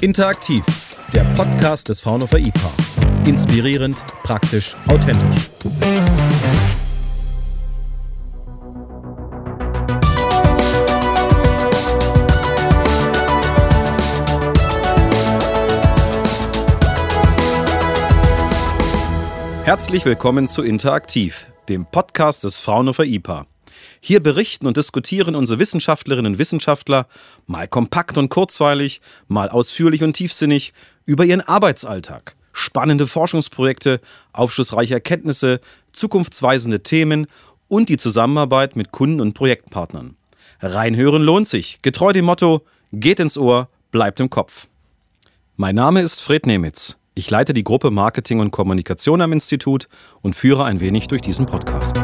Interaktiv, der Podcast des Fraunhofer IPA. Inspirierend, praktisch, authentisch. Herzlich willkommen zu Interaktiv, dem Podcast des Fraunhofer IPA. Hier berichten und diskutieren unsere Wissenschaftlerinnen und Wissenschaftler, mal kompakt und kurzweilig, mal ausführlich und tiefsinnig, über ihren Arbeitsalltag, spannende Forschungsprojekte, aufschlussreiche Erkenntnisse, zukunftsweisende Themen und die Zusammenarbeit mit Kunden und Projektpartnern. Reinhören lohnt sich, getreu dem Motto, geht ins Ohr, bleibt im Kopf. Mein Name ist Fred Nemitz. Ich leite die Gruppe Marketing und Kommunikation am Institut und führe ein wenig durch diesen Podcast.